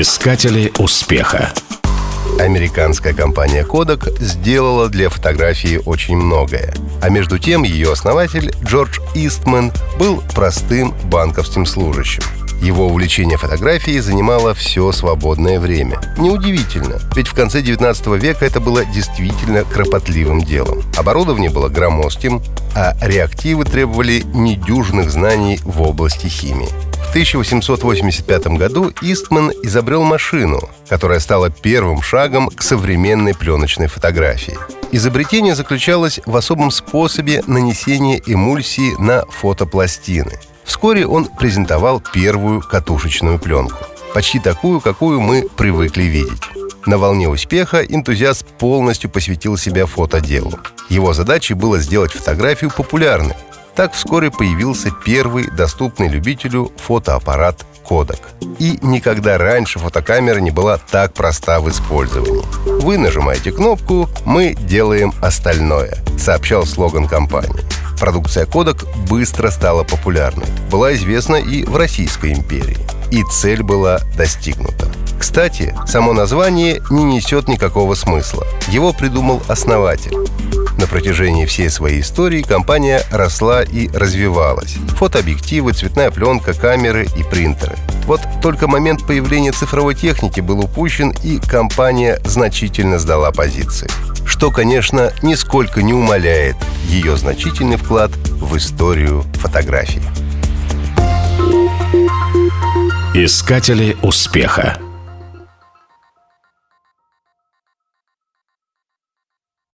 Искатели успеха. Американская компания Kodak сделала для фотографии очень многое. А между тем ее основатель Джордж Истман был простым банковским служащим. Его увлечение фотографией занимало все свободное время. Неудивительно, ведь в конце 19 века это было действительно кропотливым делом. Оборудование было громоздким, а реактивы требовали недюжных знаний в области химии. В 1885 году Истман изобрел машину, которая стала первым шагом к современной пленочной фотографии. Изобретение заключалось в особом способе нанесения эмульсии на фотопластины. Вскоре он презентовал первую катушечную пленку. Почти такую, какую мы привыкли видеть. На волне успеха энтузиаст полностью посвятил себя фотоделу. Его задачей было сделать фотографию популярной, так вскоре появился первый доступный любителю фотоаппарат Kodak. И никогда раньше фотокамера не была так проста в использовании. Вы нажимаете кнопку, мы делаем остальное, сообщал слоган компании. Продукция Kodak быстро стала популярной. Была известна и в Российской империи. И цель была достигнута. Кстати, само название не несет никакого смысла. Его придумал основатель. На протяжении всей своей истории компания росла и развивалась. Фотообъективы, цветная пленка, камеры и принтеры. Вот только момент появления цифровой техники был упущен, и компания значительно сдала позиции. Что, конечно, нисколько не умаляет ее значительный вклад в историю фотографии. Искатели успеха.